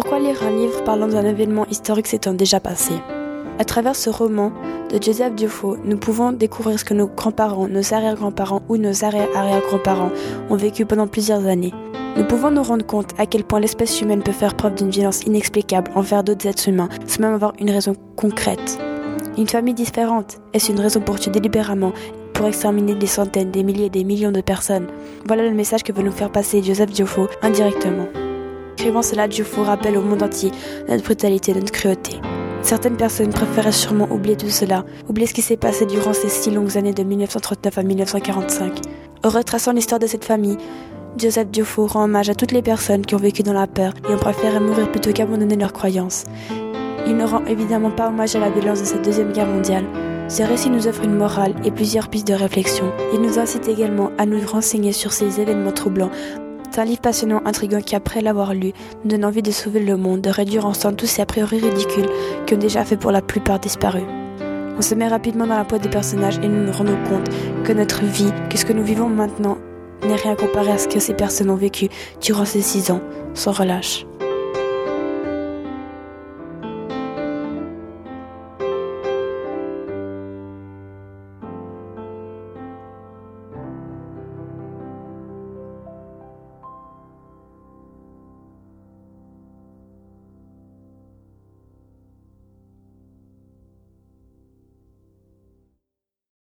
Pourquoi lire un livre parlant d'un événement historique s'étant déjà passé? À travers ce roman de Joseph Dufault, nous pouvons découvrir ce que nos grands-parents, nos arrière-grands-parents ou nos arrière-arrière-grands-parents ont vécu pendant plusieurs années. Nous pouvons nous rendre compte à quel point l'espèce humaine peut faire preuve d'une violence inexplicable envers d'autres êtres humains, sans même avoir une raison concrète. Une famille différente, est-ce une raison pour tuer délibérément, pour exterminer des centaines, des milliers, des millions de personnes? Voilà le message que veut nous faire passer Joseph Dufault indirectement. Écrivant cela, Dufault rappelle au monde entier notre brutalité, notre cruauté. Certaines personnes préféraient sûrement oublier tout cela, oublier ce qui s'est passé durant ces six longues années de 1939 à 1945. En retraçant l'histoire de cette famille, Joseph Dufault rend hommage à toutes les personnes qui ont vécu dans la peur et ont préféré mourir plutôt qu'abandonner leurs croyances. Il ne rend évidemment pas hommage à la violence de cette deuxième guerre mondiale. Ce récit nous offre une morale et plusieurs pistes de réflexion. Il nous incite également à nous renseigner sur ces événements troublants c'est un livre passionnant, intriguant qui, après l'avoir lu, nous donne envie de sauver le monde, de réduire ensemble tous ces a priori ridicules qui ont déjà fait pour la plupart disparu. On se met rapidement dans la peau des personnages et nous nous rendons compte que notre vie, que ce que nous vivons maintenant, n'est rien comparé à ce que ces personnes ont vécu durant ces six ans, sans relâche.